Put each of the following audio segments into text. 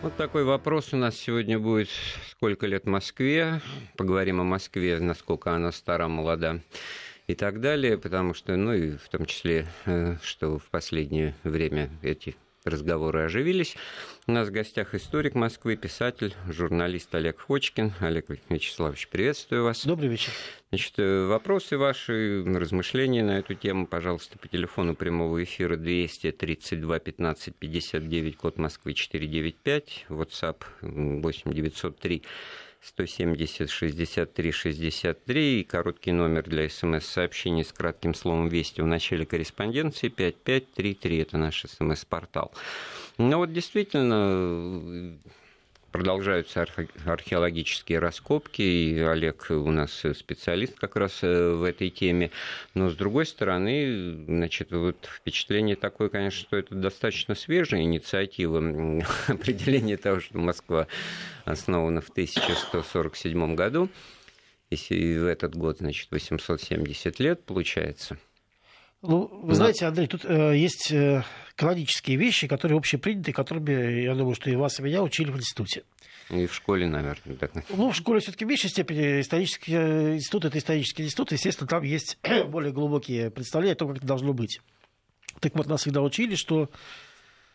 Вот такой вопрос у нас сегодня будет. Сколько лет Москве? Поговорим о Москве, насколько она стара, молода и так далее, потому что, ну и в том числе, э, что в последнее время эти разговоры оживились. У нас в гостях историк Москвы, писатель, журналист Олег Хочкин. Олег Вячеславович, приветствую вас. Добрый вечер. Значит, э, вопросы ваши, размышления на эту тему, пожалуйста, по телефону прямого эфира 232 15 59, код Москвы 495, WhatsApp 8 903 170 63 63 и короткий номер для смс-сообщений с кратким словом «Вести» в начале корреспонденции 5533. Это наш смс-портал. Ну вот действительно продолжаются археологические раскопки, и Олег у нас специалист как раз э, в этой теме. Но, с другой стороны, значит, вот впечатление такое, конечно, что это достаточно свежая инициатива определения того, что Москва основана в 1147 году. Если в этот год, значит, 870 лет получается – ну, вы знаете, Андрей, тут э, есть э, канонические вещи, которые общеприняты, которыми, я думаю, что и вас, и меня учили в институте. И в школе, наверное. Так. Ну, в школе все-таки в меньшей степени исторический э, институт это исторический институт. Естественно, там есть более глубокие представления о том, как это должно быть. Так вот, нас всегда учили, что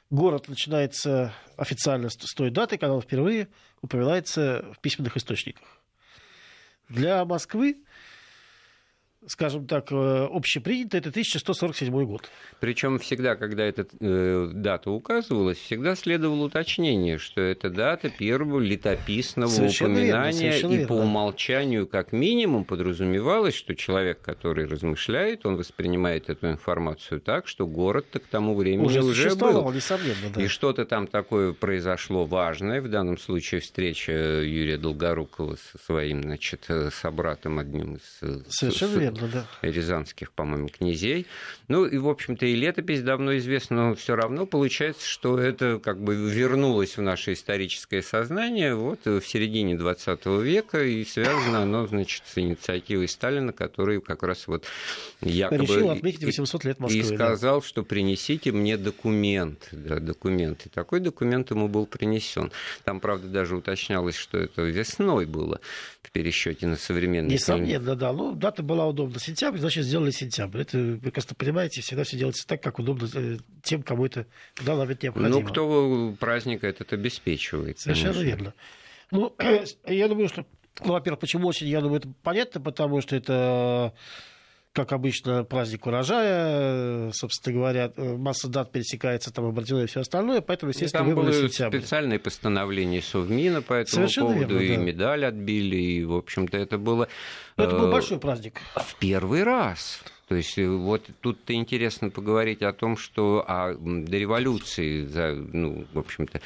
город начинается официально с той даты, когда он впервые упоминается в письменных источниках. Для Москвы скажем так, э, общепринято, это 1147 год. Причем всегда, когда эта э, дата указывалась, всегда следовало уточнение, что это дата первого летописного совершенно упоминания, верно, и верно. по умолчанию, как минимум, подразумевалось, что человек, который размышляет, он воспринимает эту информацию так, что город-то к тому времени уже, уже был. Несомненно, да. И что-то там такое произошло важное, в данном случае встреча Юрия Долгорукова со своим, значит, э, собратом одним из... Совершенно верно верно, да. рязанских, по-моему, князей. Ну и, в общем-то, и летопись давно известна, но все равно получается, что это как бы вернулось в наше историческое сознание вот в середине 20 века, и связано оно, значит, с инициативой Сталина, который как раз вот якобы... Решил отметить 800 лет Москвы. И сказал, да. что принесите мне документ. Да, документ. И такой документ ему был принесен. Там, правда, даже уточнялось, что это весной было в пересчете на современный Несомненно, да. Ну, дата была удобна сентябрь, значит, сделали сентябрь. Это, вы просто понимаете, всегда все делается так, как удобно э, тем, кому это да, наверное, необходимо. Ну, кто праздник этот обеспечивает. Совершенно конечно. верно. Ну, я думаю, что, ну, во-первых, почему осень, я думаю, это понятно, потому что это как обычно, праздник урожая, собственно говоря, масса дат пересекается, там, и все остальное, поэтому, естественно, там выбрали сентябрь. специальные постановления Совмина по этому Совершенно поводу, верно, и да. медаль отбили, и, в общем-то, это было... Но это был э, большой праздник. В первый раз. То есть э, вот тут-то интересно поговорить о том, что а, до революции, за, ну, в общем-то,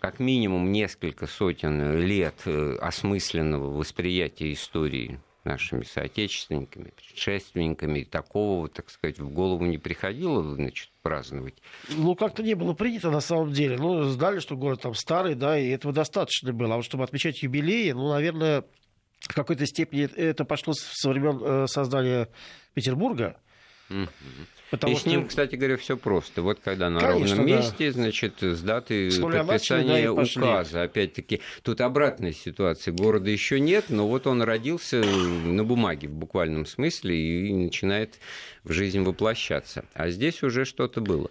как минимум несколько сотен лет э, осмысленного восприятия истории нашими соотечественниками, предшественниками, и такого, так сказать, в голову не приходило, значит, праздновать. Ну, как-то не было принято на самом деле. Ну, знали, что город там старый, да, и этого достаточно было. А вот чтобы отмечать юбилеи, ну, наверное, в какой-то степени это пошло со времен э, создания Петербурга. Потому и что... с ним, кстати говоря, все просто. Вот когда на Конечно, ровном да. месте, значит, с даты подписания да, указа. Опять-таки, тут обратная ситуация. Города еще нет, но вот он родился на бумаге в буквальном смысле и начинает в жизнь воплощаться. А здесь уже что-то было.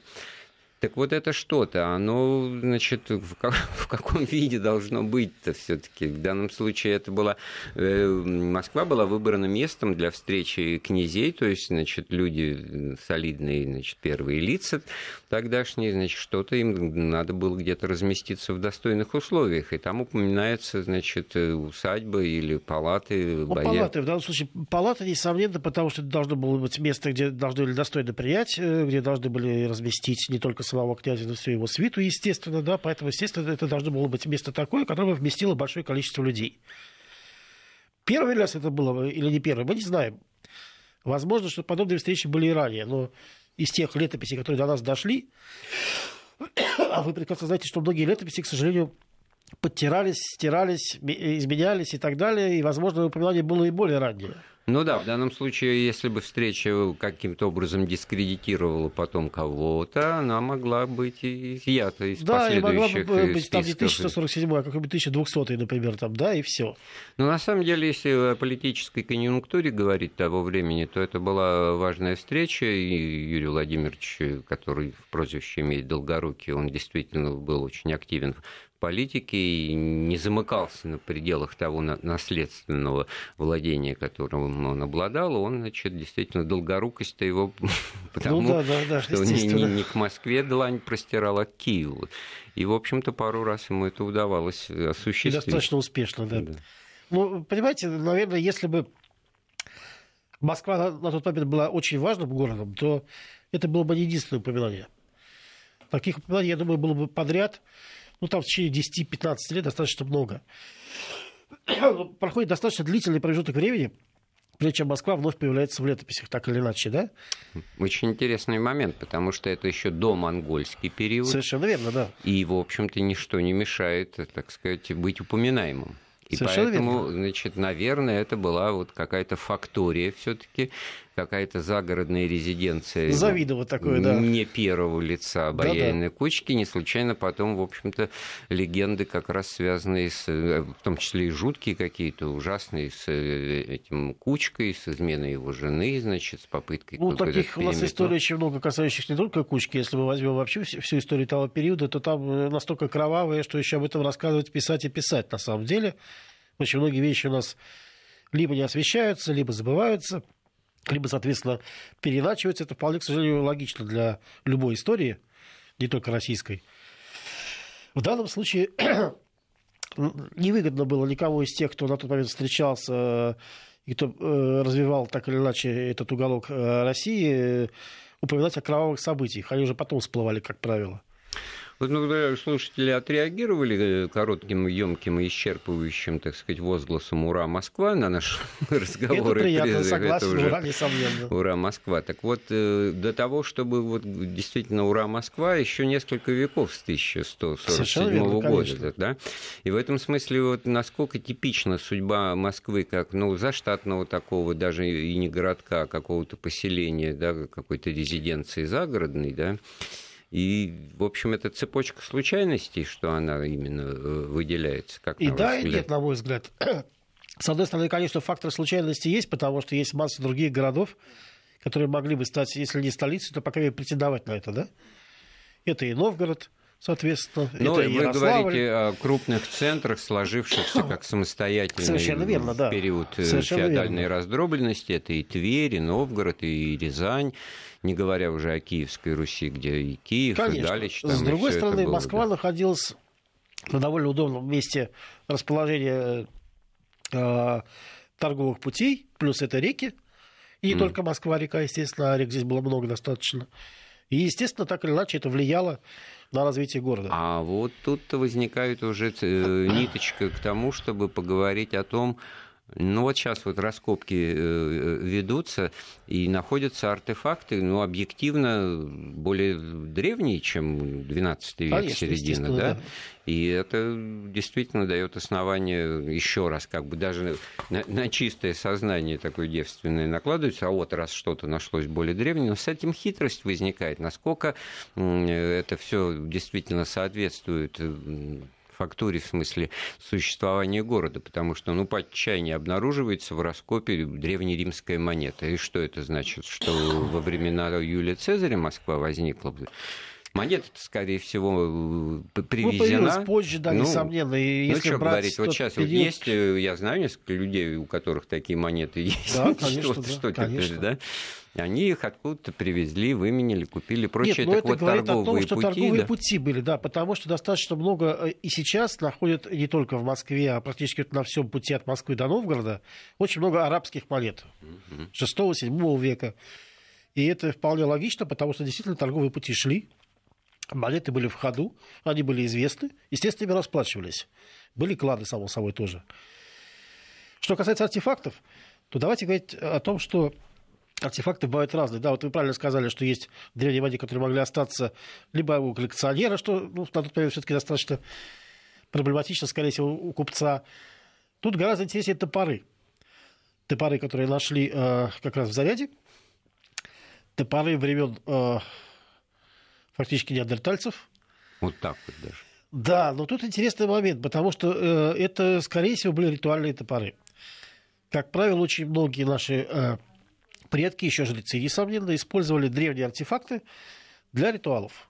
Так вот это что-то, оно, значит, в, как, в каком виде должно быть-то все-таки? В данном случае это была... Э, Москва была выбрана местом для встречи князей, то есть, значит, люди солидные, значит, первые лица тогдашние, значит, что-то им надо было где-то разместиться в достойных условиях. И там упоминается, значит, усадьба или палаты. Ну, палаты, в данном случае палаты, несомненно, потому что это должно было быть место, где должны были достойно принять, э, где должны были разместить не только самого князя, но всю его свиту, естественно, да, поэтому, естественно, это должно было быть место такое, которое вместило большое количество людей. Первый раз это было или не первый, мы не знаем. Возможно, что подобные встречи были и ранее, но из тех летописей, которые до нас дошли, а вы прекрасно знаете, что многие летописи, к сожалению, подтирались, стирались, изменялись и так далее. И, возможно, упоминание было и более раннее. Ну да, в данном случае, если бы встреча каким-то образом дискредитировала потом кого-то, она могла быть изъята из да, последующих Да, могла бы быть там не 1147, а какой-нибудь 1200, например, там, да, и все. Но на самом деле, если о политической конъюнктуре говорить того времени, то это была важная встреча, и Юрий Владимирович, который в прозвище имеет Долгорукий, он действительно был очень активен политике и не замыкался на пределах того наследственного владения, которым он обладал, он, значит, действительно долгорукость-то его потому, ну, да, да, да, что не, не, не к Москве длань простирала, а к Киеву. И, в общем-то, пару раз ему это удавалось осуществить. Достаточно успешно, да. да. Ну, понимаете, наверное, если бы Москва на, на тот момент была очень важным городом, то это было бы не единственное упоминание. Таких упоминаний, я думаю, было бы подряд ну, там в течение 10-15 лет достаточно много. Проходит достаточно длительный промежуток времени, прежде чем Москва вновь появляется в летописях, так или иначе, да? Очень интересный момент, потому что это еще до монгольский период. Совершенно верно, да. И, в общем-то, ничто не мешает, так сказать, быть упоминаемым. И Совершенно поэтому, верно. значит, наверное, это была вот какая-то фактория все-таки, какая-то загородная резиденция. Завидово такое, да. Не первого лица обаянной да, да. кучки. Не случайно потом, в общем-то, легенды как раз связанные с, э, в том числе и жуткие какие-то, ужасные, с э, этим кучкой, с изменой его жены, значит, с попыткой... Ну, таких у нас историй очень много, касающихся не только кучки. Если мы возьмем вообще всю историю того периода, то там э, настолько кровавые, что еще об этом рассказывать, писать и писать на самом деле. Очень многие вещи у нас либо не освещаются, либо забываются, либо, соответственно, переначиваются. Это вполне, к сожалению, логично для любой истории, не только российской. В данном случае невыгодно было никого из тех, кто на тот момент встречался и кто э, развивал так или иначе этот уголок э, России, упоминать о кровавых событиях. Они уже потом всплывали, как правило. Вот ну, слушатели отреагировали э, коротким, емким и исчерпывающим, так сказать, возгласом «Ура, Москва» на наш разговор. Это приятно, согласен, это уже «Ура, несомненно». «Ура, Москва». Так вот, э, до того, чтобы вот действительно «Ура, Москва», еще несколько веков с 1147 верно, года. Да? И в этом смысле, вот насколько типична судьба Москвы, как ну, заштатного такого, даже и не городка, а какого-то поселения, да, какой-то резиденции загородной, да, и, в общем, это цепочка случайностей, что она именно э, выделяется. Как и да, и нет, на мой взгляд. С одной стороны, конечно, фактор случайности есть, потому что есть масса других городов, которые могли бы стать, если не столицей, то, по крайней мере, претендовать на это, да? Это и Новгород, соответственно. Но это вы говорите о крупных центрах, сложившихся как самостоятельные верно, в период э, Совершенно феодальной верно. раздробленности. Это и Тверь, и Новгород, и Рязань не говоря уже о Киевской Руси, где и Киев, Конечно. и Галич. Там, С другой стороны, было, Москва да. находилась на довольно удобном месте расположения э, торговых путей, плюс это реки. И не mm. только Москва-река, естественно, а рек здесь было много достаточно. И, естественно, так или иначе это влияло на развитие города. А вот тут возникает уже э, ниточка к тому, чтобы поговорить о том, ну вот сейчас вот раскопки э, ведутся и находятся артефакты, ну объективно более древние, чем 12 век, Конечно, середина, да? да? И это действительно дает основание еще раз, как бы даже на, на чистое сознание такое девственное накладывается, а вот раз что-то нашлось более древнее, но с этим хитрость возникает, насколько это все действительно соответствует фактуре, в смысле существования города, потому что, ну, по отчаянию обнаруживается в раскопе древнеримская монета. И что это значит? Что во времена Юлия Цезаря Москва возникла? Монета, скорее всего, привезена. Ну, позже, да, ну, несомненно. И ну, если что говорить, вот сейчас период... вот есть, э, я знаю несколько людей, у которых такие монеты есть. Да, конечно, что, да, что конечно. теперь, да? Они их откуда-то привезли, выменили, купили, прочее. Нет, но так это вот говорит о том, что пути, торговые да? пути были, да, потому что достаточно много э, и сейчас находят не только в Москве, а практически на всем пути от Москвы до Новгорода очень много арабских монет 6-7 века. И это вполне логично, потому что действительно торговые пути шли, монеты были в ходу, они были известны, естественно, ими расплачивались. Были клады, само собой, тоже. Что касается артефактов, то давайте говорить о том, что артефакты бывают разные. Да, вот вы правильно сказали, что есть древние монеты, которые могли остаться либо у коллекционера, что ну, на тот момент все-таки достаточно проблематично, скорее всего, у купца. Тут гораздо интереснее топоры. Топоры, которые нашли э, как раз в заряде. Топоры времен э, фактически неандертальцев. Вот так вот даже. Да, но тут интересный момент, потому что э, это, скорее всего, были ритуальные топоры. Как правило, очень многие наши э, предки, еще жрецы, несомненно, использовали древние артефакты для ритуалов.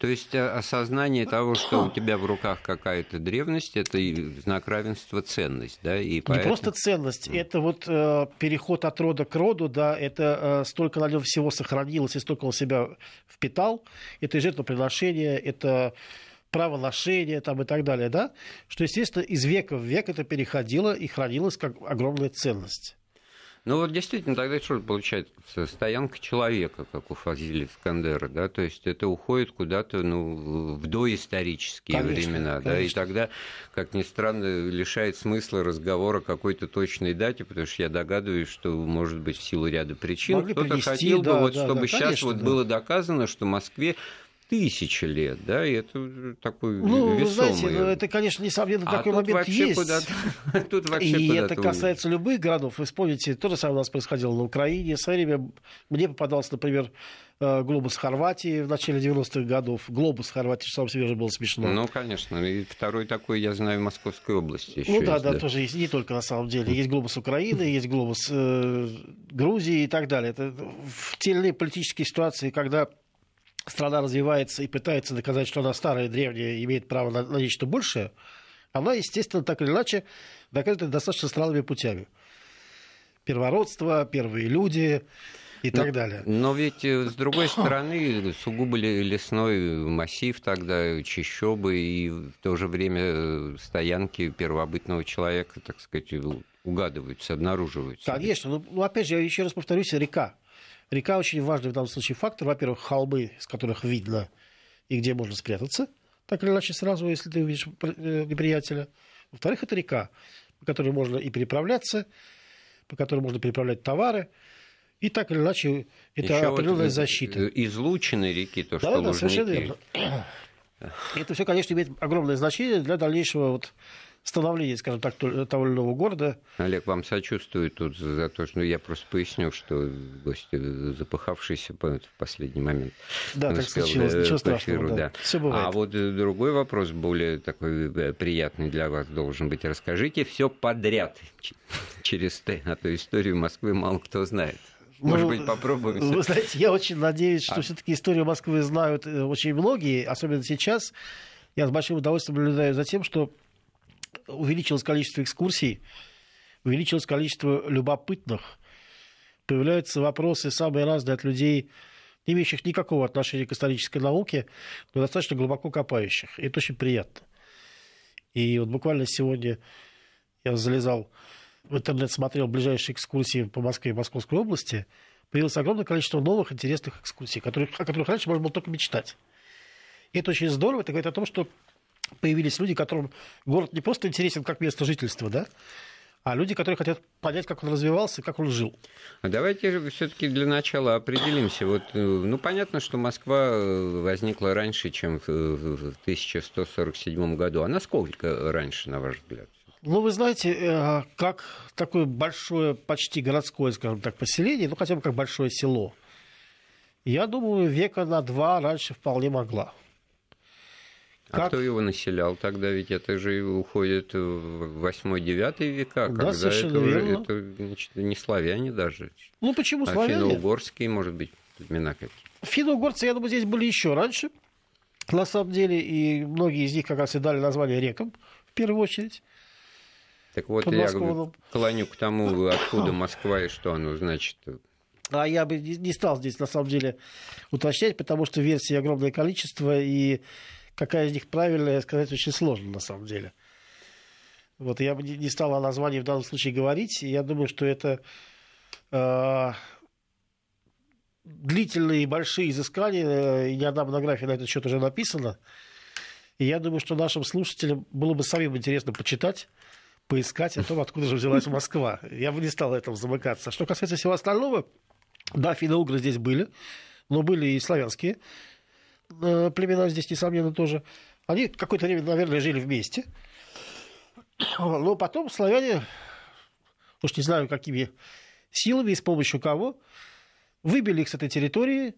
То есть э, осознание того, что у тебя в руках какая-то древность, это знак равенства ценность, да? И поэтому... Не просто ценность, mm. это вот э, переход от рода к роду, да, это э, столько на нем всего сохранилось, и столько он себя впитал, это и жертвоприношение, это право ношения там, и так далее, да, что, естественно, из века в век это переходило и хранилось как огромная ценность. Ну вот действительно, тогда что получается? Стоянка человека, как у Фазили Искандера, да, то есть это уходит куда-то ну, в доисторические конечно, времена, конечно. да, и тогда, как ни странно, лишает смысла разговора о какой-то точной дате, потому что я догадываюсь, что, может быть, в силу ряда причин кто-то хотел да, бы, вот, да, чтобы да, сейчас конечно, вот да. было доказано, что Москве тысячи лет, да, и это такой ну, весомый. знаете, ну, это, конечно, несомненно, а такой момент есть. тут вообще и это касается уйдет. любых городов. Вы вспомните, то же самое у нас происходило на Украине. В свое время мне попадался, например, э, глобус Хорватии в начале 90-х годов. Глобус Хорватии, что сам себе же было смешно. Ну, конечно. И второй такой, я знаю, в Московской области Ну да, есть, да, да, тоже есть. Не только на самом деле. Есть глобус Украины, есть глобус э, Грузии и так далее. Это в те или иные политические ситуации, когда страна развивается и пытается доказать, что она старая, древняя, имеет право на, на нечто большее, она, естественно, так или иначе доказывает достаточно странными путями. Первородство, первые люди и но, так далее. Но ведь, э, с другой стороны, сугубо лесной массив тогда, чищобы и в то же время э, стоянки первобытного человека, так сказать, угадываются, обнаруживаются. Конечно. Ну, ну опять же, я еще раз повторюсь, река. Река очень важный в данном случае фактор. Во-первых, холмы, с которых видно и где можно спрятаться, так или иначе сразу, если ты увидишь э, неприятеля. Во-вторых, это река, по которой можно и переправляться, по которой можно переправлять товары. И так или иначе, это Еще определенная вот защита. Излучины реки, то, да, что да, совершенно верно. Это все, конечно, имеет огромное значение для дальнейшего вот становления, скажем так, того или иного города. Олег, вам сочувствую тут за то, что ну, я просто поясню, что гость э, запыхавшийся в последний момент. Да, так случилось, ничего страшного, да. да. Все бывает. А вот э, другой вопрос, более такой э, приятный для вас должен быть. Расскажите все подряд через Т, а то историю Москвы мало кто знает. Может ну, быть, попробуем. Вы знаете, я очень надеюсь, что а... все-таки историю Москвы знают очень многие, особенно сейчас. Я с большим удовольствием наблюдаю за тем, что увеличилось количество экскурсий, увеличилось количество любопытных, появляются вопросы самые разные от людей, не имеющих никакого отношения к исторической науке, но достаточно глубоко копающих. И это очень приятно. И вот буквально сегодня я залезал в интернет, смотрел ближайшие экскурсии по Москве и Московской области, появилось огромное количество новых интересных экскурсий, о которых раньше можно было только мечтать. И это очень здорово. Это говорит о том, что появились люди, которым город не просто интересен как место жительства, да, а люди, которые хотят понять, как он развивался, как он жил. А давайте все-таки для начала определимся. Вот, э, ну, понятно, что Москва э, возникла раньше, чем в 1147 году. А насколько раньше, на ваш взгляд? Ну, вы знаете, э, как такое большое, почти городское, скажем так, поселение, ну, хотя бы как большое село, я думаю, века на два раньше вполне могла. А кто его населял тогда? Ведь это же уходит в 8-9 века, да, когда это, уже, это значит, не славяне даже. Ну почему а славяне? финно-угорские, может быть, племена какие? Финно-угорцы, я думаю, здесь были еще раньше, на самом деле, и многие из них как раз и дали название рекам, в первую очередь. Так вот, я клоню к тому, откуда Москва и что оно значит. А я бы не стал здесь, на самом деле, уточнять, потому что версий огромное количество, и какая из них правильная, сказать очень сложно на самом деле. Вот я бы не стал о названии в данном случае говорить. Я думаю, что это э, длительные и большие изыскания, и ни одна монография на этот счет уже написана. И я думаю, что нашим слушателям было бы самим интересно почитать, поискать о том, откуда же взялась Москва. Я бы не стал этому замыкаться. Что касается всего остального, да, финно-угры здесь были, но были и славянские племена здесь, несомненно, тоже Они какое-то время, наверное, жили вместе. Но потом славяне, уж не знаю, какими силами и с помощью кого, выбили их с этой территории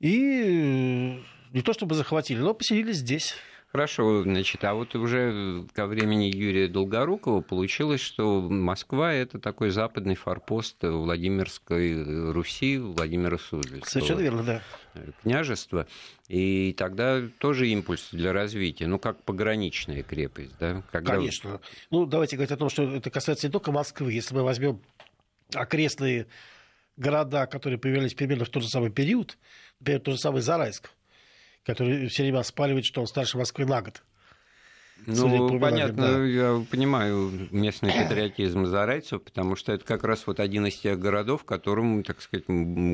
и не то чтобы захватили, но поселились здесь. Хорошо, значит, а вот уже ко времени Юрия Долгорукова получилось, что Москва – это такой западный форпост Владимирской Руси, Владимира Суздальского. Совершенно верно, да. Княжества. И тогда тоже импульс для развития, ну, как пограничная крепость, да? Когда... Конечно. Ну, давайте говорить о том, что это касается не только Москвы. Если мы возьмем окрестные города, которые появились примерно в тот же самый период, например, тот же самый Зарайск – который все время оспаривает, что он старше Москвы на год. Ну, понятно, да. я понимаю местный патриотизм зарайцев, потому что это как раз вот один из тех городов, которому, так сказать,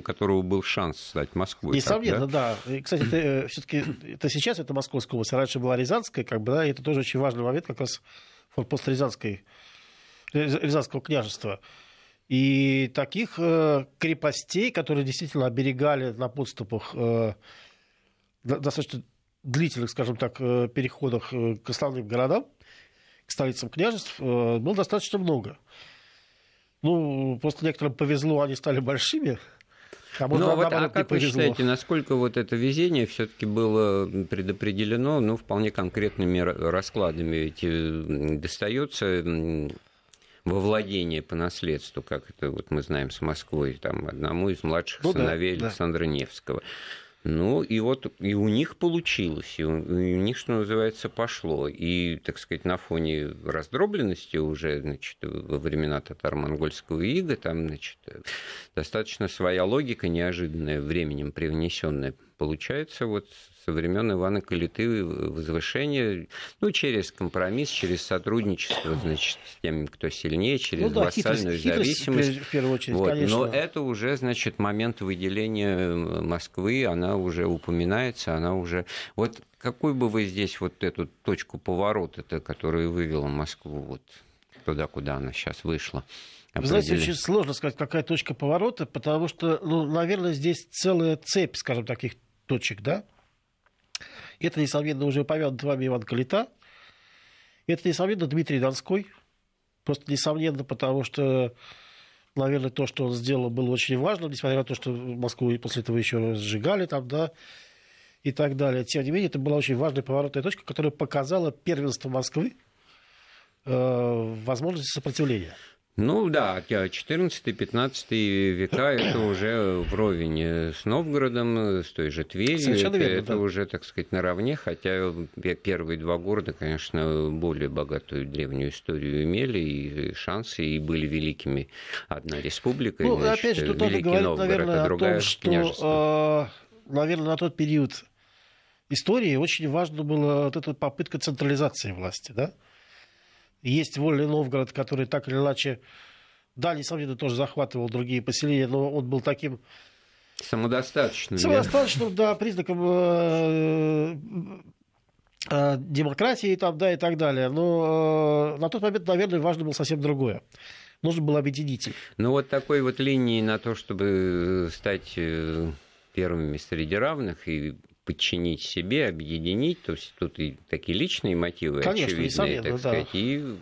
которого был шанс стать Москвой. Несомненно, так, да? да. И, кстати, это, э, все-таки это сейчас это Московская область, а раньше была Рязанская, как бы, да, и это тоже очень важный момент, как раз форпост Рязанской, Рязанского княжества. И таких э, крепостей, которые действительно оберегали на подступах э, достаточно длительных, скажем так, э, переходах э, к основным городам, к столицам княжеств, э, было достаточно много. Ну, просто некоторым повезло, они стали большими, а, может, ну, вот, а как вы считаете, насколько вот это везение все-таки было предопределено, ну, вполне конкретными раскладами? Ведь достается во владение по наследству, как это вот мы знаем с Москвой, там одному из младших ну, сыновей да, Александра да. Невского. Ну, и вот и у них получилось, и у, и у них, что называется, пошло. И, так сказать, на фоне раздробленности уже, значит, во времена татаро-монгольского ига, там, значит, достаточно своя логика, неожиданная, временем привнесенная, получается вот со времен Ивана Калиты возвышение, ну, через компромисс, через сотрудничество, значит, с тем, кто сильнее, через ну, да, вассальную хитрость, зависимость. Хитрость, в первую очередь, вот. конечно. Но это уже, значит, момент выделения Москвы, она уже упоминается, она уже... Вот какой бы вы здесь вот эту точку поворота-то, которая вывела Москву вот туда, куда она сейчас вышла? Вы знаете, очень сложно сказать, какая точка поворота, потому что, ну, наверное, здесь целая цепь, скажем, таких точек, да? Это, несомненно, уже упомянут вами Иван Калита. Это, несомненно, Дмитрий Донской. Просто несомненно, потому что, наверное, то, что он сделал, было очень важно, несмотря на то, что Москву после этого еще сжигали там, да, и так далее. Тем не менее, это была очень важная поворотная точка, которая показала первенство Москвы э, возможности сопротивления. Ну да, 14-15 века это уже вровень с Новгородом, с той же Тверью. Совершенно это, верно, это да. уже, так сказать, наравне, хотя первые два города, конечно, более богатую древнюю историю имели, и шансы, и были великими. Одна республика, ну, значит, опять же, тут Великий надо говорить, Новгород, наверное, а другая о том, что, э, наверное, на тот период истории очень важно было вот эта попытка централизации власти, да? Есть Вольный Новгород, который так или иначе, да, несомненно, тоже захватывал другие поселения, но он был таким... Самодостаточным. Самодостаточным, да, признаком э, э, демократии там, да, и так далее. Но э, на тот момент, наверное, важно было совсем другое. Нужно было объединить их. Ну, вот такой вот линии на то, чтобы стать первыми среди равных и подчинить себе, объединить, то есть тут и такие личные мотивы Конечно, очевидные, так сказать, да. и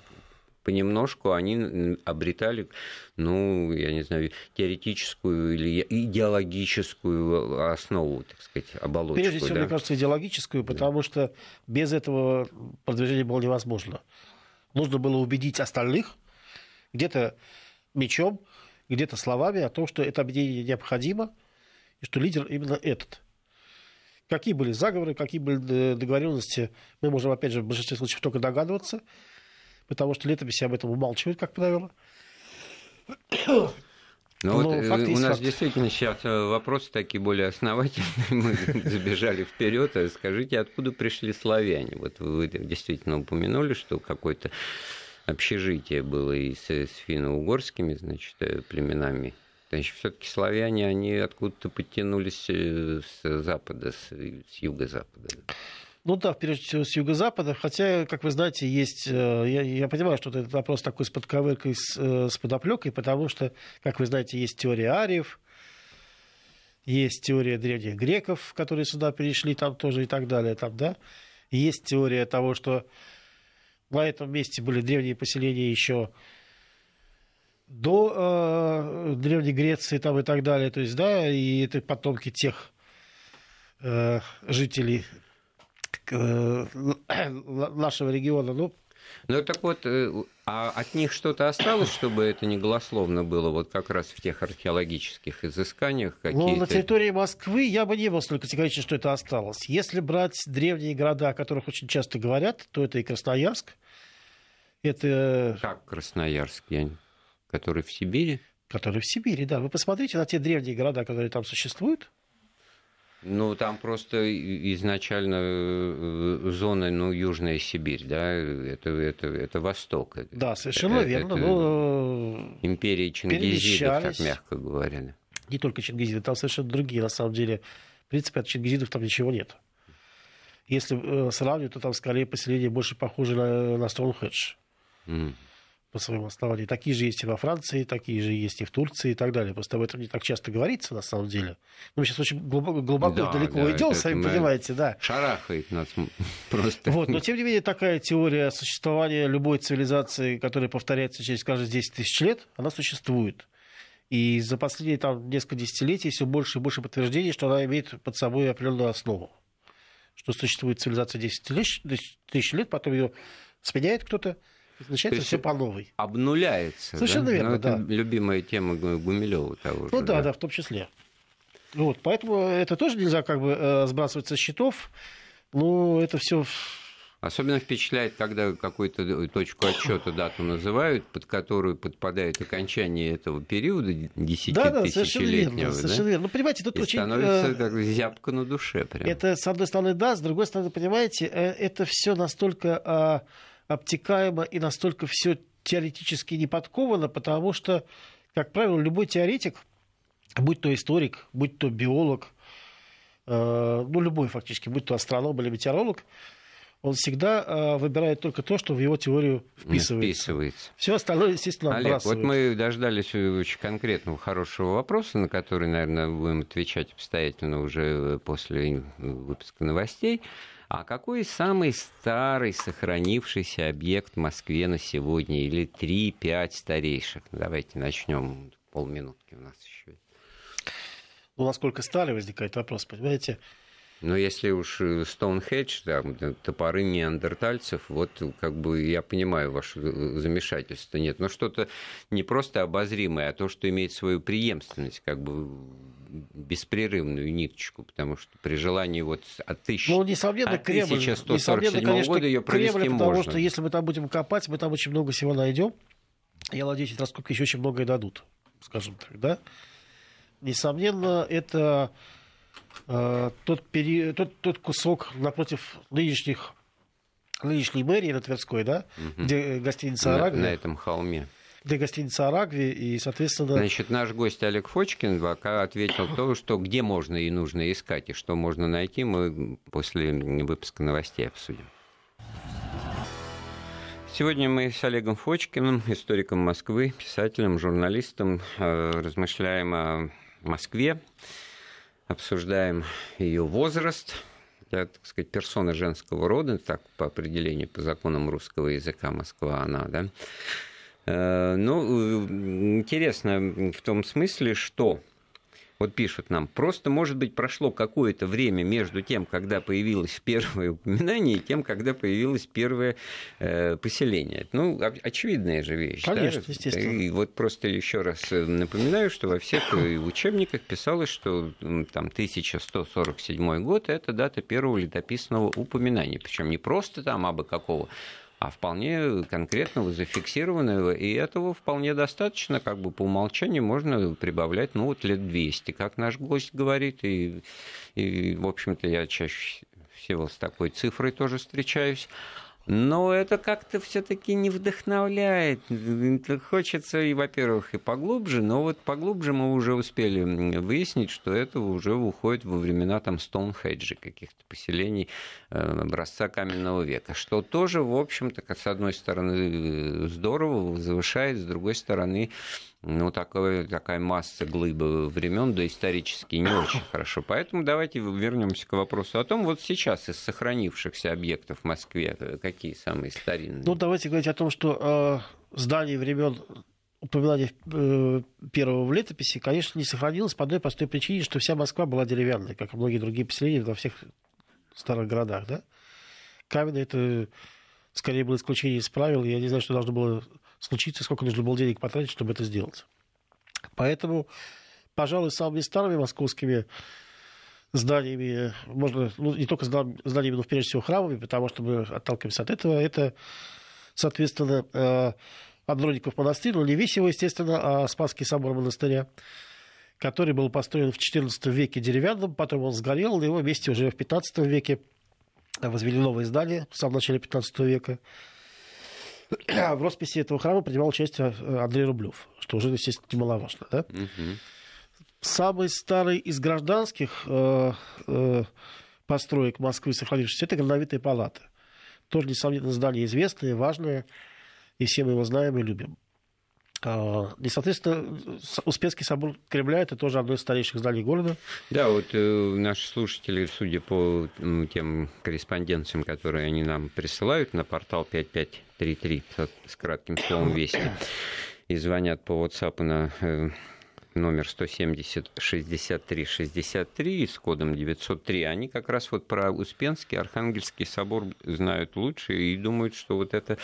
понемножку они обретали, ну, я не знаю, теоретическую или идеологическую основу, так сказать, оболочку. Прежде всего, да? мне кажется, идеологическую, потому да. что без этого продвижение было невозможно. Нужно было убедить остальных, где-то мечом, где-то словами о том, что это объединение необходимо, и что лидер именно этот – Какие были заговоры, какие были договоренности, мы можем, опять же, в большинстве случаев только догадываться, потому что летописи об этом умалчивают, как правило. Ну вот э, у нас факт. действительно сейчас э, вопросы такие более основательные. Мы забежали вперед. А скажите, откуда пришли славяне? Вот вы действительно упомянули, что какое-то общежитие было и с, с финно-угорскими, значит, э, племенами Значит, все-таки славяне, они откуда-то подтянулись э, с запада, с, с юго-запада. Ну да, прежде всего с юго-запада, хотя, как вы знаете, есть... Э, я, я понимаю, что этот вопрос такой с подковыркой, с, э, с подоплекой, потому что, как вы знаете, есть теория ариев, есть теория древних греков, которые сюда перешли, там тоже и так далее, там, да. Есть теория того, что на этом месте были древние поселения еще до э, Древней Греции там и так далее. То есть, да, и это потомки тех э, жителей э, нашего региона. Ну, ну так вот, э, а от них что-то осталось, чтобы это не голословно было, вот как раз в тех археологических изысканиях? Ну, на территории Москвы я бы не был столь категоричен, что это осталось. Если брать древние города, о которых очень часто говорят, то это и Красноярск. Это... Как Красноярск? Я Который в Сибири? Который в Сибири, да. Вы посмотрите на те древние города, которые там существуют. Ну, там просто изначально э, зона, ну, Южная Сибирь, да, это, это, это Восток. Да, совершенно это, верно. Это но... Империя Чингизидов, так мягко говоря. Не только Чингизиды, там совершенно другие, на самом деле. В принципе, от Чингизидов там ничего нет. Если э, сравнивать, то там скорее поселение больше похоже на, на Стоунхедж. Mm по своему основанию. Такие же есть и во Франции, такие же есть и в Турции и так далее. Просто об этом не так часто говорится, на самом деле. Мы сейчас очень глубоко, глубоко да, далеко да, идем, сами понимаете, да. Шарахает нас просто. Вот, но тем не менее, такая теория существования любой цивилизации, которая повторяется через каждые 10 тысяч лет, она существует. И за последние там, несколько десятилетий все больше и больше подтверждений, что она имеет под собой определенную основу. Что существует цивилизация 10 тысяч, 10 тысяч лет, потом ее сменяет кто-то, Начинается все по новой. Обнуляется. Совершенно да? верно, ну, да. любимая тема Гумилева того Ну же, да, да, в том числе. Вот, поэтому это тоже нельзя как бы э, сбрасывать со счетов. Ну, это все Особенно впечатляет, когда какую-то точку отчета дату называют, под которую подпадает окончание этого периода десятитысячелетнего. Да, да, совершенно верно. Ну, понимаете, тут и очень... становится как э, зябко на душе. Прям. Это, с одной стороны, да, с другой стороны, понимаете, э, это все настолько а, обтекаемо и настолько все теоретически не подковано, потому что, как правило, любой теоретик, будь то историк, будь то биолог, э, ну, любой фактически, будь то астроном или метеоролог, он всегда э, выбирает только то, что в его теорию вписывается. вписывается. Все остальное, естественно, Олег, вот мы дождались очень конкретного хорошего вопроса, на который, наверное, будем отвечать обстоятельно уже после выпуска новостей. А какой самый старый сохранившийся объект в Москве на сегодня? Или 3-5 старейших? Давайте начнем. Полминутки у нас еще. Ну, насколько старый, возникает вопрос, понимаете? Но если уж Стоунхедж, да, топоры неандертальцев, вот как бы я понимаю ваше замешательство. Нет, но что-то не просто обозримое, а то, что имеет свою преемственность, как бы беспрерывную ниточку, потому что при желании вот от, тысяч, ну, несомненно, от Кремль, 1147 конечно, года ее провести Кремль, потому можно. что если мы там будем копать, мы там очень много всего найдем. Я надеюсь, эти раскопки еще очень многое дадут, скажем так, да. Несомненно, это э, тот, пери... тот, тот кусок напротив нынешних нынешней мэрии на Тверской, да, угу. где гостиница «Арагви». На, на этом холме где гостиница «Арагви», и, соответственно... Значит, наш гость Олег Фочкин пока ответил то, что где можно и нужно искать, и что можно найти, мы после выпуска новостей обсудим. Сегодня мы с Олегом Фочкиным, историком Москвы, писателем, журналистом, э, размышляем о Москве, обсуждаем ее возраст, я, так сказать, персона женского рода, так по определению, по законам русского языка Москва она, да, Э, ну, интересно в том смысле, что вот пишут нам, просто, может быть, прошло какое-то время между тем, когда появилось первое упоминание, и тем, когда появилось первое э, поселение. Ну, очевидная же вещь. Конечно, да? естественно. И вот просто еще раз э, напоминаю, что во всех э, учебниках писалось, что там 1147 год – это дата первого летописного упоминания. Причем не просто там абы какого, а вполне конкретного, зафиксированного, и этого вполне достаточно, как бы по умолчанию можно прибавлять, ну, вот лет 200, как наш гость говорит, и, и в общем-то, я чаще всего с такой цифрой тоже встречаюсь. Но это как-то все-таки не вдохновляет. Хочется и, во-первых, и поглубже, но вот поглубже мы уже успели выяснить, что это уже уходит во времена там Стоунхеджа, каких-то поселений образца каменного века, что тоже, в общем-то, с одной стороны, здорово, завышает, с другой стороны, ну, такое, такая масса глыбы времен доисторически не очень хорошо. Поэтому давайте вернемся к вопросу о том, вот сейчас из сохранившихся объектов в Москве какие самые старинные? Ну, давайте говорить о том, что э, здания времен упоминания э, первого в летописи, конечно, не сохранилось по одной простой причине, что вся Москва была деревянной, как и многие другие поселения во всех старых городах. Да? Каменные это скорее было исключение из правил. Я не знаю, что должно было случиться, сколько нужно было денег потратить, чтобы это сделать. Поэтому, пожалуй, самыми старыми московскими зданиями, можно, ну, не только зданиями, но прежде всего храмами, потому что мы отталкиваемся от этого, это, соответственно, э, Андроников монастырь, ну, не весь его, естественно, а Спасский собор монастыря, который был построен в XIV веке деревянным, потом он сгорел, его месте уже в XV веке возвели новое здание в самом начале XV века. В росписи этого храма принимал участие э, Андрей Рублев, что уже, естественно, немаловажно. Да? Угу. Самый старый из гражданских э, э, построек Москвы, сохранившихся, это Грановитая палата. Тоже, несомненно, здание известное, важное, и все мы его знаем и любим. А, и, соответственно, Успенский собор Кремля это тоже одно из старейших зданий города. Да, вот э, наши слушатели, судя по э, тем корреспонденциям, которые они нам присылают на портал 5533 с кратким словом «Вести», и звонят по WhatsApp на э, номер 170 63 63 с кодом 903, они как раз вот про Успенский, Архангельский собор знают лучше и думают, что вот это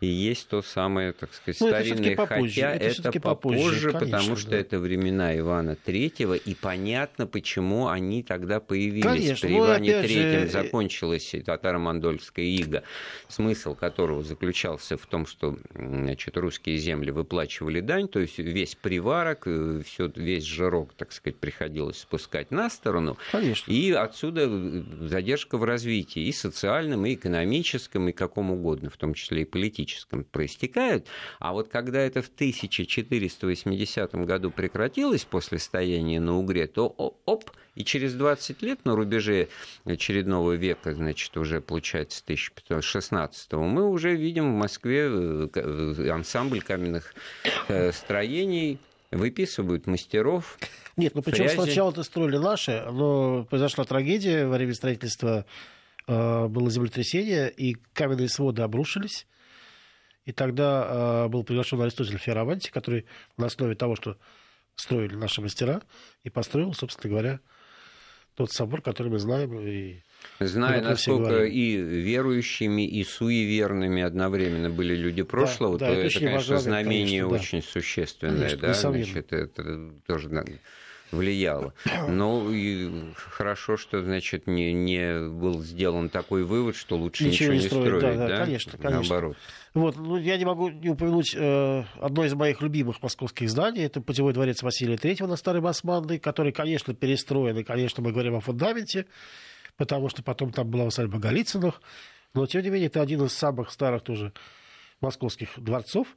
и есть то самое, так сказать, ну, старинное, это хотя это, это попозже, попозже конечно, потому что да. это времена Ивана Третьего, и понятно, почему они тогда появились. Конечно, При ну, Иване Третьем же... закончилась татаро-монгольская ига, смысл которого заключался в том, что значит, русские земли выплачивали дань, то есть весь приварок, э, все, весь жирок, так сказать, приходилось спускать на сторону. Конечно. И отсюда задержка в развитии и социальном, и экономическом, и каком угодно, в том числе и политическом, проистекают. А вот когда это в 1480 году прекратилось после стояния на Угре, то оп, и через 20 лет на рубеже очередного века, значит, уже получается 1516 мы уже видим в Москве э, э, ансамбль каменных э, строений, выписывают мастеров. Нет, ну причем сначала это строили наши, но произошла трагедия во время строительства, э, было землетрясение, и каменные своды обрушились. И тогда э, был приглашен Аристотель Ферраванти, который на основе того, что строили наши мастера, и построил, собственно говоря, тот собор, который мы знаем и Зная, насколько и верующими, и суеверными одновременно были люди прошлого, да, да, то это, это конечно, знамение конечно, очень существенное, конечно, да, значит, это тоже влияло. Но и хорошо, что, значит, не, не был сделан такой вывод, что лучше ничего, ничего не строить. строить да, да, да? конечно, конечно. Наоборот. Вот, ну, я не могу не упомянуть э, одно из моих любимых московских зданий. Это путевой дворец Василия Третьего на Старой Басманной, который, конечно, перестроен, и, конечно, мы говорим о фундаменте потому что потом там была усадьба Голицыных. Но, тем не менее, это один из самых старых тоже московских дворцов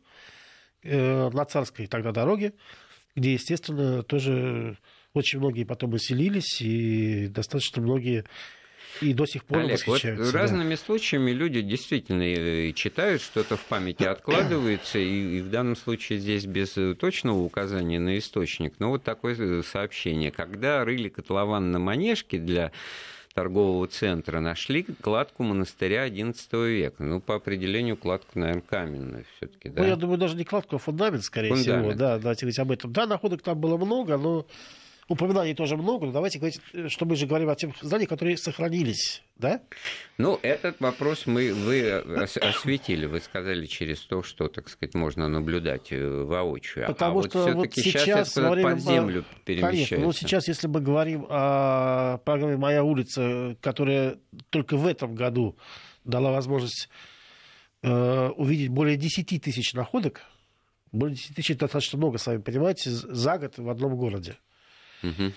э, на царской тогда дороге, где, естественно, тоже очень многие потом поселились, и достаточно многие и до сих пор Олег, восхищаются. Вот да. разными случаями люди действительно э, читают, что-то в памяти откладывается, и, и в данном случае здесь без э, точного указания на источник, но вот такое э, сообщение. Когда рыли котлован на Манежке для торгового центра нашли кладку монастыря XI века. Ну, по определению, кладка, наверное, каменная все таки да? Ну, я думаю, даже не кладка, а фундамент, скорее фундамент. всего. Да, давайте говорить об этом. Да, находок там было много, но упоминаний тоже много, но давайте говорить, что мы же говорим о тех зданиях, которые сохранились, да? Ну, этот вопрос мы, вы осветили, вы сказали через то, что, так сказать, можно наблюдать э, воочию. А Потому а что вот, вот сейчас, сейчас это время... под землю перемещается. Конечно, ну сейчас, если мы говорим о программе «Моя улица», которая только в этом году дала возможность э, увидеть более 10 тысяч находок, более 10 тысяч достаточно много, сами понимаете, за год в одном городе. Угу.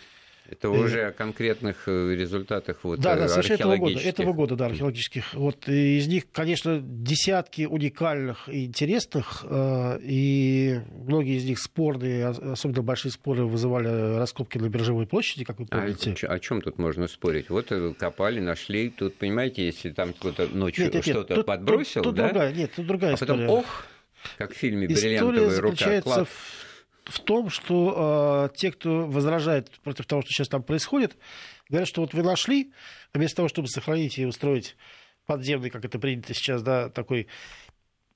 Это уже о конкретных э, результатах вот, да, да, совершенно этого года, этого года, да, археологических. Вот из них, конечно, десятки уникальных и интересных, э, и многие из них спорные, особенно большие споры вызывали раскопки на Биржевой площади, как вы а помните. А, о чем тут можно спорить? Вот э, копали, нашли, тут, понимаете, если там кто-то ночью что-то подбросил, тут, тут да? Другая, нет, тут другая а потом, история. ох, как в фильме «Бриллиантовая рука», клад... в в том, что э, те, кто возражает против того, что сейчас там происходит, говорят, что вот вы нашли, вместо того, чтобы сохранить и устроить подземный, как это принято сейчас, да, такой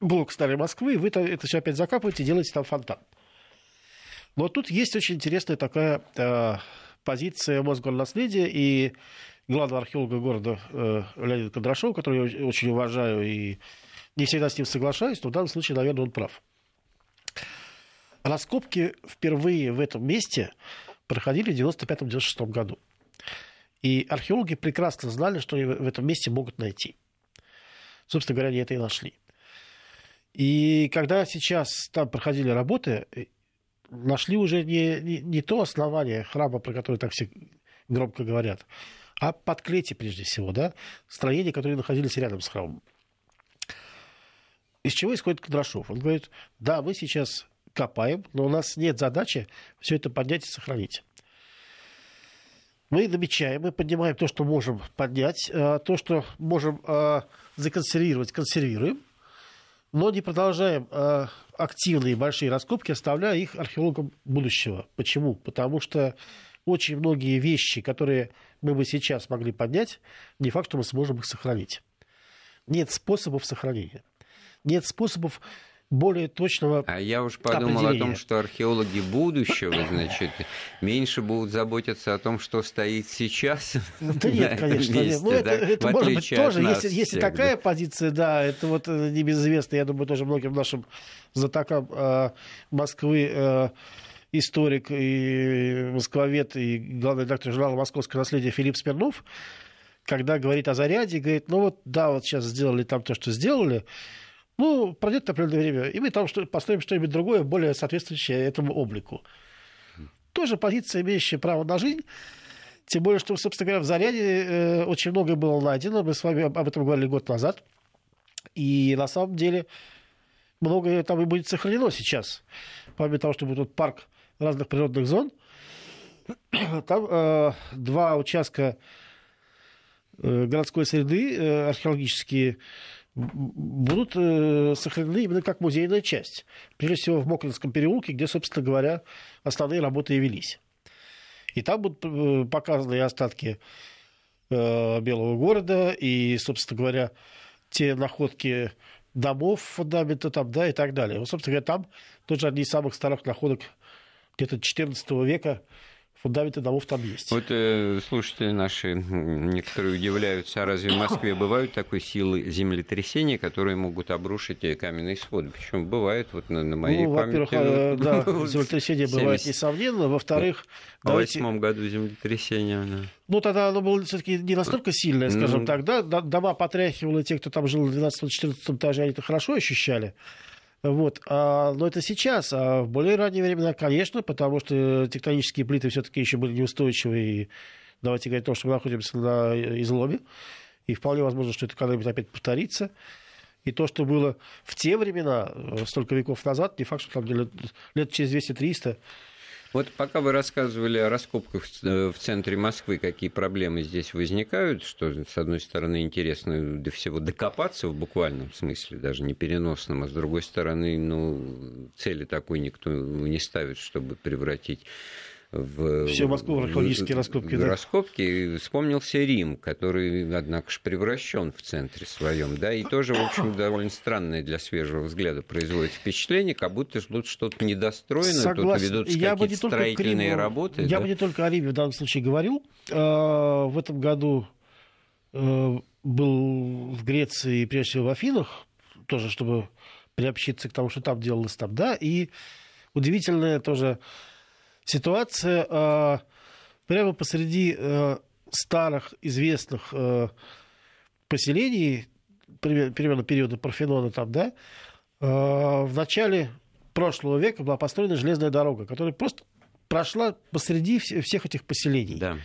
блок Старой Москвы, вы это все опять закапываете, делаете там фонтан. Но тут есть очень интересная такая э, позиция Мосгорнаследия и главного археолога города э, Леонида Кондрашова, которого я очень уважаю и не всегда с ним соглашаюсь, но в данном случае, наверное, он прав. Раскопки впервые в этом месте проходили в 95-96 году. И археологи прекрасно знали, что они в этом месте могут найти. Собственно говоря, они это и нашли. И когда сейчас там проходили работы, нашли уже не, не, не то основание храма, про которое так все громко говорят, а подклети прежде всего, да, строения, которые находились рядом с храмом. Из чего исходит Кондрашов? Он говорит, да, мы сейчас копаем, но у нас нет задачи все это поднять и сохранить. Мы намечаем, мы поднимаем то, что можем поднять, э, то, что можем э, законсервировать, консервируем, но не продолжаем э, активные большие раскопки, оставляя их археологам будущего. Почему? Потому что очень многие вещи, которые мы бы сейчас могли поднять, не факт, что мы сможем их сохранить. Нет способов сохранения. Нет способов более точного А я уж подумал о том, что археологи будущего, значит, меньше будут заботиться о том, что стоит сейчас. Да нет, конечно. Месте, ну, это, да? это может быть тоже, если, если такая да. позиция, да, это вот э, небезызвестно, я думаю, тоже многим нашим знатокам э, Москвы э, историк и москвовед, и главный редактор журнала «Московское наследие» Филипп Смирнов, когда говорит о заряде, говорит, ну вот, да, вот сейчас сделали там то, что сделали, ну, пройдет определенное время, и мы там что, построим что-нибудь другое, более соответствующее этому облику. Тоже позиция, имеющая право на жизнь. Тем более, что, собственно говоря, в заряде э, очень многое было найдено. Мы с вами об этом говорили год назад. И на самом деле многое там и будет сохранено сейчас. Помимо того, что будет тут парк разных природных зон, там э, два участка э, городской среды э, археологические будут э, сохранены именно как музейная часть. Прежде всего в Мокринском переулке, где, собственно говоря, основные работы и велись. И там будут э, показаны и остатки э, Белого города, и, собственно говоря, те находки домов, фундамента там, да, и так далее. Вот, собственно говоря, там тоже одни из самых старых находок где-то 14 века фундаменты домов там есть. Вот э, слушатели наши некоторые удивляются, а разве в Москве бывают такой силы землетрясения, которые могут обрушить каменные своды? Почему бывает вот на, на моей ну, памяти? Во-первых, э, да, землетрясение бывает несомненно. Во-вторых, в давайте... восьмом году землетрясение. Да. Ну, тогда оно было все-таки не настолько сильное, скажем ну... так, да? Дома потряхивало, те, кто там жил в 12-14 этаже, они это хорошо ощущали. Вот. А, но это сейчас. А в более ранние времена, конечно, потому что тектонические плиты все-таки еще были неустойчивы. И давайте говорить о том, что мы находимся на изломе. И вполне возможно, что это когда-нибудь опять повторится. И то, что было в те времена, э, столько веков назад, не факт, что там лет, лет через 200-300 вот пока вы рассказывали о раскопках в центре Москвы, какие проблемы здесь возникают, что, с одной стороны, интересно до всего докопаться в буквальном смысле, даже не переносном, а с другой стороны, ну, цели такой никто не ставит, чтобы превратить в... Все Москву в археологические раскопки, да? Раскопки. Вспомнился Рим, который, однако же, превращен в центре своем, да, и тоже, в общем, довольно странное для свежего взгляда производит впечатление, как будто тут что-то недостроено, Согласен. тут ведутся я какие-то строительные Риму, работы. Я да? бы не только о Риме в данном случае говорил. Э, в этом году э, был в Греции, прежде всего в Афинах, тоже чтобы приобщиться к тому, что там делалось там, да, и удивительное тоже ситуация э, прямо посреди э, старых известных э, поселений, примерно периода Парфенона там, да, в начале прошлого века была построена железная дорога, которая просто прошла посреди всех этих поселений. Да.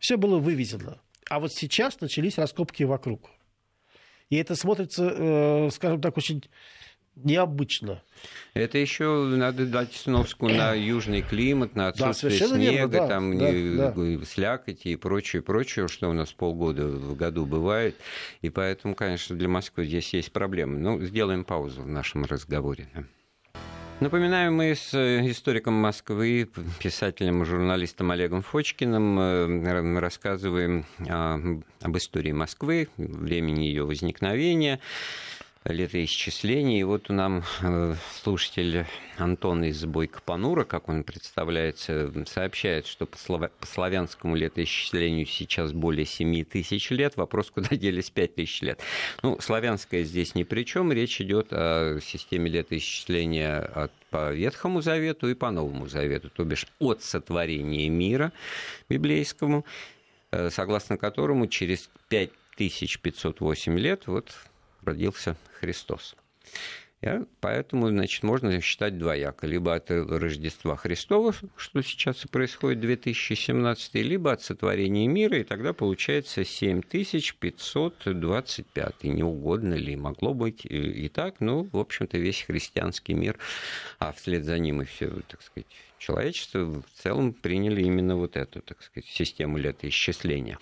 Все было вывезено. А вот сейчас начались раскопки вокруг. И это смотрится, скажем так, очень необычно. Это еще надо дать сноску на южный климат, на отсутствие да, снега, верно, да, там да, не, да. слякоти и прочее, прочее, что у нас полгода в году бывает. И поэтому, конечно, для Москвы здесь есть проблемы. Ну, сделаем паузу в нашем разговоре. Напоминаю, мы с э, историком Москвы, писателем и журналистом Олегом Фочкиным э, рассказываем об истории Москвы, времени ее возникновения летоисчислений. И вот нам э, слушатель Антон из Бойко-Панура, как он представляется, сообщает, что по, слав... по славянскому летоисчислению сейчас более 7 тысяч лет. Вопрос, куда делись 5 тысяч лет. Ну, славянское здесь ни при чем. Речь идет о системе летоисчисления от по Ветхому Завету и по Новому Завету, то бишь от сотворения мира библейскому, э, согласно которому через 5508 лет вот родился Христос. Поэтому, значит, можно считать двояко. Либо от Рождества Христова, что сейчас и происходит 2017, либо от сотворения мира, и тогда получается 7525. Не угодно ли? Могло быть и так, ну, в общем-то, весь христианский мир, а вслед за ним и все, так сказать, человечество в целом приняли именно вот эту, так сказать, систему летоисчисления.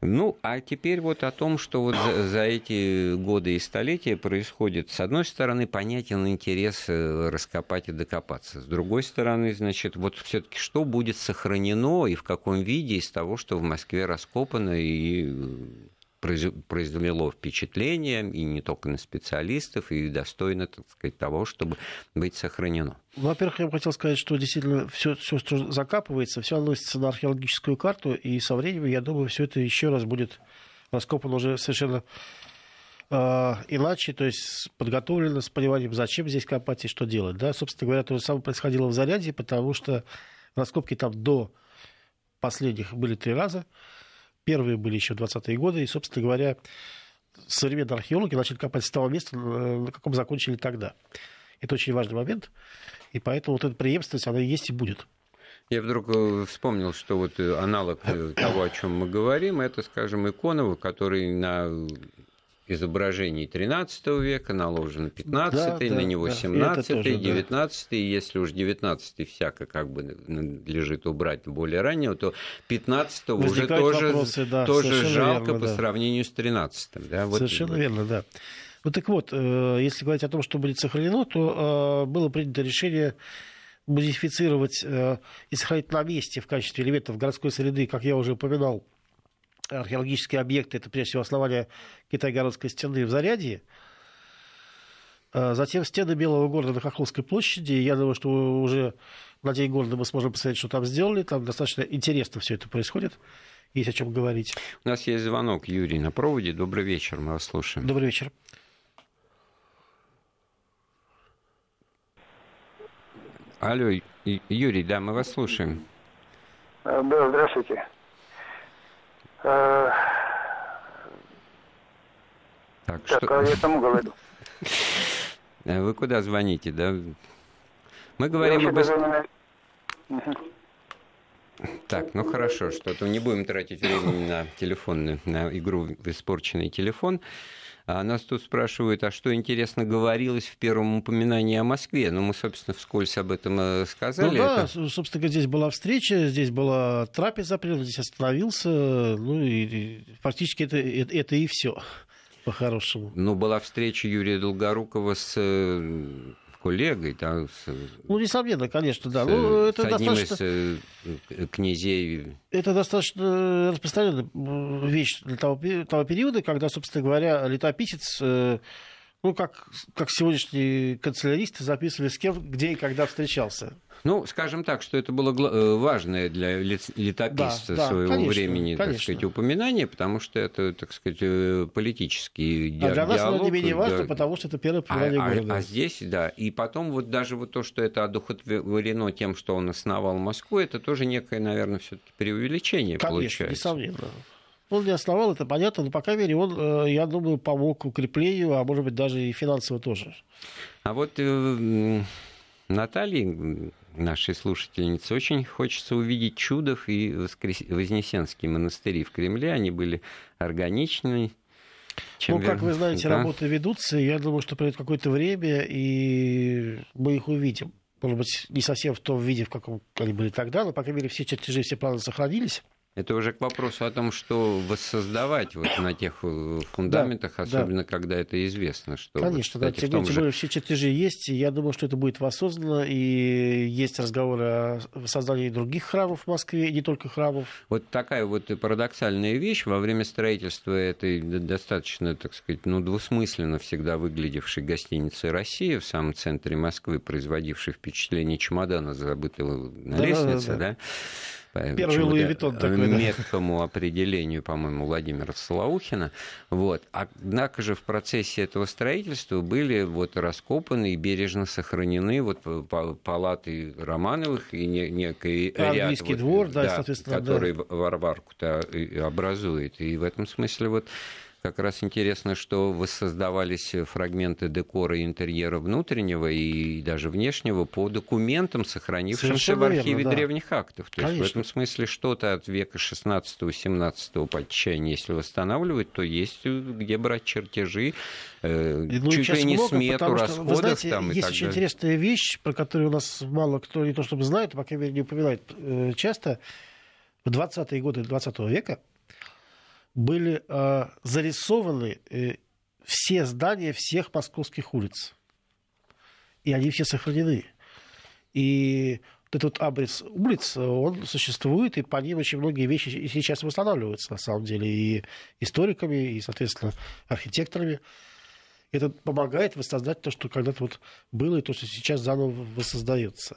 Ну, а теперь вот о том, что вот за, за эти годы и столетия происходит, с одной стороны, понятен интерес э, раскопать и докопаться. С другой стороны, значит, вот все-таки что будет сохранено и в каком виде из того, что в Москве раскопано и произвело впечатление, и не только на специалистов, и достойно, так сказать, того, чтобы быть сохранено. Во-первых, я бы хотел сказать, что действительно все, все, что закапывается, все относится на археологическую карту, и со временем, я думаю, все это еще раз будет раскопано уже совершенно э, иначе, то есть подготовлено с пониманием, зачем здесь копать и что делать. Да? Собственно говоря, то же самое происходило в Заряде, потому что раскопки там до последних были три раза. Первые были еще 20-е годы, и, собственно говоря, современные археологи начали копать с того места, на каком закончили тогда. Это очень важный момент, и поэтому вот эта преемственность, она есть и будет. Я вдруг э, вспомнил, что вот э, аналог э, того, о чем мы говорим, это, скажем, Иконова, который на изображений XIII века, наложен XV, да, на да, него XVII, XIX, да. и если уж XIX всяко как бы надлежит убрать более раннего, то XV уже тоже, вопросы, да, тоже жалко верно, по да. сравнению с XIII. Да, вот совершенно верно, да. Ну так вот, э, если говорить о том, что будет сохранено, то э, было принято решение модифицировать э, и сохранить на месте в качестве элементов городской среды, как я уже упоминал, археологические объекты, это прежде всего основание Китай-городской стены в Зарядье, а Затем стены Белого города на Хохловской площади. Я думаю, что уже на День города мы сможем посмотреть, что там сделали. Там достаточно интересно все это происходит. Есть о чем говорить. У нас есть звонок. Юрий на проводе. Добрый вечер. Мы вас слушаем. Добрый вечер. Алло, Юрий, да, мы вас слушаем. Да, здравствуйте. А, так, так что... а я кому говорю? Э, вы куда звоните, да? Мы говорим об... Так, ну хорошо, что-то не будем тратить время на телефонную, на игру в испорченный телефон. А нас тут спрашивают, а что, интересно, говорилось в первом упоминании о Москве? Ну, мы, собственно, вскользь об этом э, сказали. Ну да, это... собственно, здесь была встреча, здесь была трапеза, здесь остановился, ну и, и фактически это, это, это и все по-хорошему. Ну, была встреча Юрия Долгорукова с э, коллегой, да, с, ну, несомненно, конечно, да. С, ну, это с одним достаточно... из э, князей. Это достаточно распространенная вещь для того, того периода, когда, собственно говоря, летописец э, ну, как, как сегодняшние канцеляристы записывали, с кем, где и когда встречался. Ну, скажем так, что это было э, важное для летописца да, своего конечно, времени, конечно. так сказать, упоминание, потому что это, так сказать, э, политический диалог. А для нас оно не менее важно, да. потому что это первое упоминание а, города. А, а здесь, да, и потом вот даже вот то, что это одухотворено тем, что он основал Москву, это тоже некое, наверное, все таки преувеличение конечно, получается. несомненно. Он не основал, это понятно, но, по крайней мере, он, э, я думаю, помог укреплению, а может быть, даже и финансово тоже. А вот Наталье, нашей слушательнице, очень хочется увидеть Чудов и Воскрес... Вознесенские монастыри в Кремле. Они были органичны. Чем ну, как вы знаете, да? работы ведутся. Я думаю, что пройдет какое-то время, и мы их увидим. Может быть, не совсем в том виде, в каком они были тогда, но, по крайней мере, все чертежи, все планы сохранились. Это уже к вопросу о том, что воссоздавать вот на тех э, фундаментах, да, особенно да. когда это известно. Что Конечно, вот, кстати, да, тем, тем более все чертежи есть, и я думаю, что это будет воссоздано, и есть разговоры о создании других храмов в Москве, и не только храмов. Вот такая вот парадоксальная вещь во время строительства этой достаточно, так сказать, ну, двусмысленно всегда выглядевшей гостиницы «Россия» в самом центре Москвы, производившей впечатление чемодана, забытого на да, лестнице, да, да, да Первый Луи Виттон такой, меткому да. определению, по-моему, Владимира Солоухина. Вот. Однако же в процессе этого строительства были вот раскопаны и бережно сохранены вот палаты Романовых и некий ряд, вот, двор, да, да, соответственно, который да. Варварку-то образует. И в этом смысле вот как раз интересно, что воссоздавались фрагменты декора и интерьера внутреннего и даже внешнего по документам, сохранившимся Совершенно в архиве верно, да. древних актов. То Конечно. есть в этом смысле что-то от века 16-17 по отчаянию, если восстанавливать, то есть где брать чертежи, э, ну, чуть ли не много, смету расходов. Вы знаете, там, есть очень далее. интересная вещь, про которую у нас мало кто не то чтобы знает, по крайней мере не упоминает э, часто. В 20-е годы 20 века были э, зарисованы э, все здания всех московских улиц. И они все сохранены. И вот этот абрис улиц, он существует, и по ним очень многие вещи сейчас восстанавливаются, на самом деле, и историками, и, соответственно, архитекторами это помогает воссоздать то, что когда-то вот было, и то, что сейчас заново воссоздается.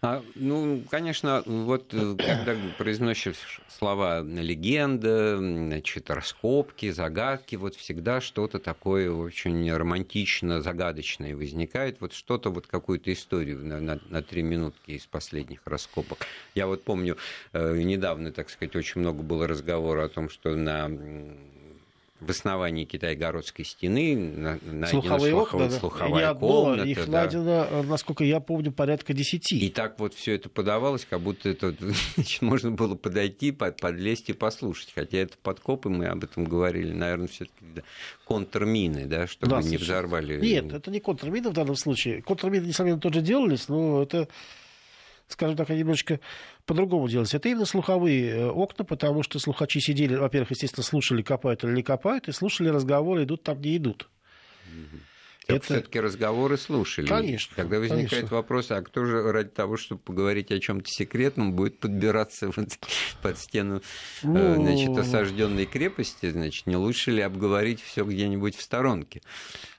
А, ну, конечно, вот э, когда произносишь слова легенда, значит, раскопки, загадки, вот всегда что-то такое очень романтично, загадочное возникает. Вот что-то, вот какую-то историю на, на, на три минутки из последних раскопок. Я вот помню, э, недавно, так сказать, очень много было разговора о том, что на в основании Китай-городской стены найдена слуховые, слуховая, окна, слуховая одно, комната. Их да. найдено, насколько я помню, порядка десяти. И так вот все это подавалось, как будто это значит, можно было подойти, под, подлезть и послушать. Хотя это подкопы, мы об этом говорили, наверное, все-таки да, контрмины, да, чтобы да, не взорвали. Нет, это не контрмины в данном случае. Контрмины, несомненно, тоже делались, но это скажем так, немножечко по-другому делать. Это именно слуховые э, окна, потому что слухачи сидели, во-первых, естественно, слушали, копают или не копают, и слушали разговоры, идут там, где идут. Это все-таки разговоры слушали. Конечно. Тогда возникает конечно. вопрос, а кто же ради того, чтобы поговорить о чем-то секретном, будет подбираться вот под стену э, ну... значит, осажденной крепости? Значит, не лучше ли обговорить все где-нибудь в сторонке?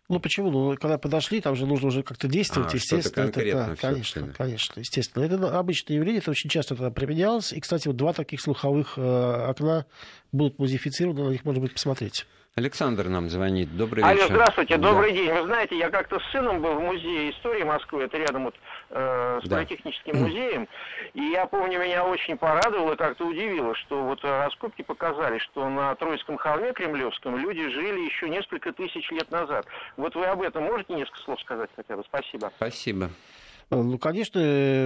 Ну почему? Ну, когда подошли, там же нужно уже как-то действовать, а, естественно. Это, да, конечно, конечно, естественно. Это обычное явление, это очень часто тогда применялось. И, кстати, вот два таких слуховых э, окна будут музифицированы, на них можно будет посмотреть. Александр нам звонит. Добрый вечер. Алло, здравствуйте, добрый да. день. Вы знаете, я как-то с сыном был в музее истории Москвы, это рядом вот э, с да. политехническим музеем, и я помню, меня очень порадовало и как-то удивило, что вот раскопки показали, что на Троицком холме Кремлевском люди жили еще несколько тысяч лет назад. Вот вы об этом можете несколько слов сказать хотя бы? Спасибо. Спасибо. Ну, конечно,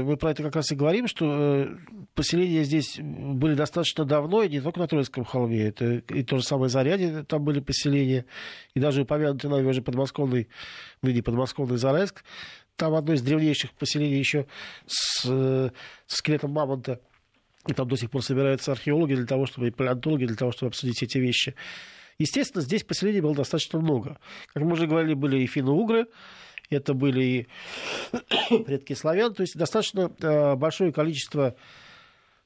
мы про это как раз и говорим, что э, поселения здесь были достаточно давно, и не только на Троицком холме, это и то же самое Зарядье, там были поселения, и даже упомянутый нами уже подмосковный, ныне подмосковный Зарайск, там одно из древнейших поселений еще с, с скелетом мамонта, и там до сих пор собираются археологи для того, чтобы и палеонтологи для того, чтобы обсудить эти вещи. Естественно, здесь поселений было достаточно много. Как мы уже говорили, были и финно-угры, это были и предки славян, то есть достаточно э, большое количество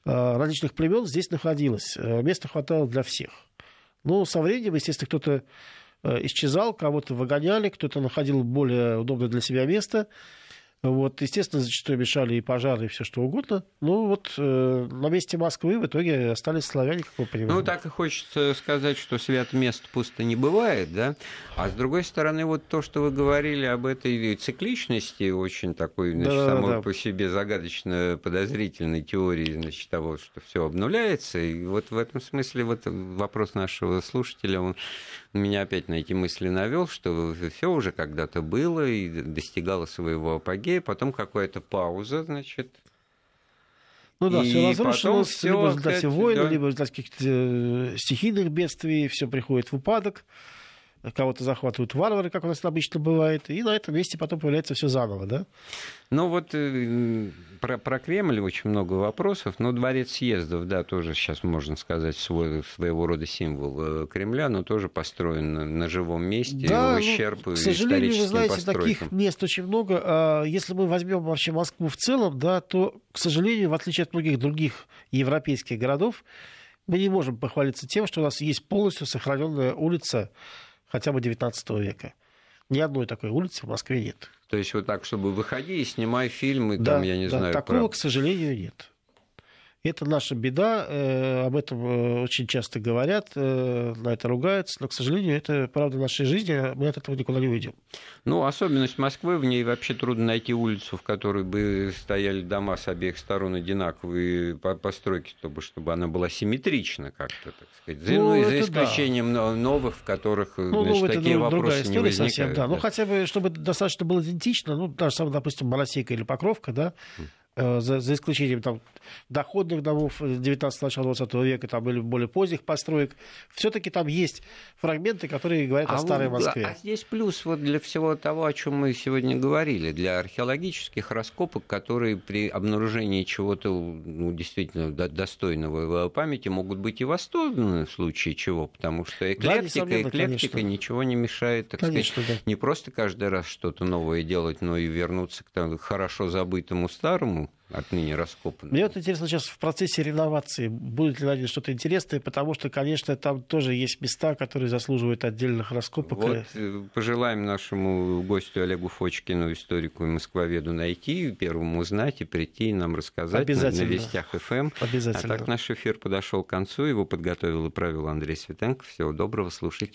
э, различных племен здесь находилось. Э, места хватало для всех. Но со временем, естественно, кто-то исчезал, кого-то выгоняли, кто-то находил более удобное для себя место. Вот, естественно, зачастую мешали и пожары, и все что угодно. Ну, вот э, на месте Москвы в итоге остались славяне, как вы понимаете. Ну, так и хочется сказать, что свят мест пусто не бывает, да? А с другой стороны, вот то, что вы говорили об этой цикличности, очень такой, значит, да, самой да. по себе загадочно подозрительной теории, значит, того, что все обнуляется. И вот в этом смысле вот вопрос нашего слушателя, он меня опять на эти мысли навел, что все уже когда-то было и достигало своего апогея, потом какая-то пауза, значит, ну да, все разрушилось, все либо в результате войны, да. либо в результате каких-то э, стихийных бедствий, все приходит в упадок. Кого-то захватывают варвары, как у нас обычно бывает, и на этом месте потом появляется все заново, да? Ну вот э, про, про Кремль очень много вопросов, но дворец съездов, да, тоже сейчас можно сказать свой, своего рода символ э, Кремля, но тоже построен на, на живом месте, да, в ущерб ну, к сожалению, вы знаете, постройкам. таких мест очень много. А если мы возьмем вообще Москву в целом, да, то, к сожалению, в отличие от многих других европейских городов, мы не можем похвалиться тем, что у нас есть полностью сохраненная улица хотя бы 19 века. Ни одной такой улицы в Москве нет. То есть вот так, чтобы выходи и снимай фильмы, да, там, я не да, знаю... Такого, про... к сожалению, нет. Это наша беда, э, об этом э, очень часто говорят, э, на это ругаются, но, к сожалению, это правда нашей жизни, мы от этого никуда не уйдем. Ну, особенность Москвы, в ней вообще трудно найти улицу, в которой бы стояли дома с обеих сторон одинаковые постройки, чтобы, чтобы она была симметрична как-то, так сказать. За, ну, ну, за исключением да. новых, в которых ну, значит, ну, такие вопросы не возникают. Совсем, да. да. Ну, хотя бы, чтобы достаточно было идентично, ну, даже допустим, Моросейка или Покровка, да, Э, за, за исключением там, доходных домов 19 начала 20 века там, или более поздних построек, все-таки там есть фрагменты, которые говорят а о старой Москве. А здесь плюс вот для всего того, о чем мы сегодня говорили, для археологических раскопок, которые при обнаружении чего-то ну, действительно достойного памяти могут быть и восстановлены в случае чего, потому что эклектика, да, эклектика конечно. ничего не мешает, так конечно, сказать, да. не просто каждый раз что-то новое делать, но и вернуться к тому, хорошо забытому старому, отныне раскопаны. Мне вот интересно сейчас в процессе реновации, будет ли найдено что-то интересное, потому что, конечно, там тоже есть места, которые заслуживают отдельных раскопок. Вот э, пожелаем нашему гостю Олегу Фочкину, историку и москвоведу, найти, первому узнать и прийти и нам рассказать на, на Вестях ФМ. Обязательно. А так наш эфир подошел к концу, его подготовил и провел Андрей Светенко. Всего доброго, слушайте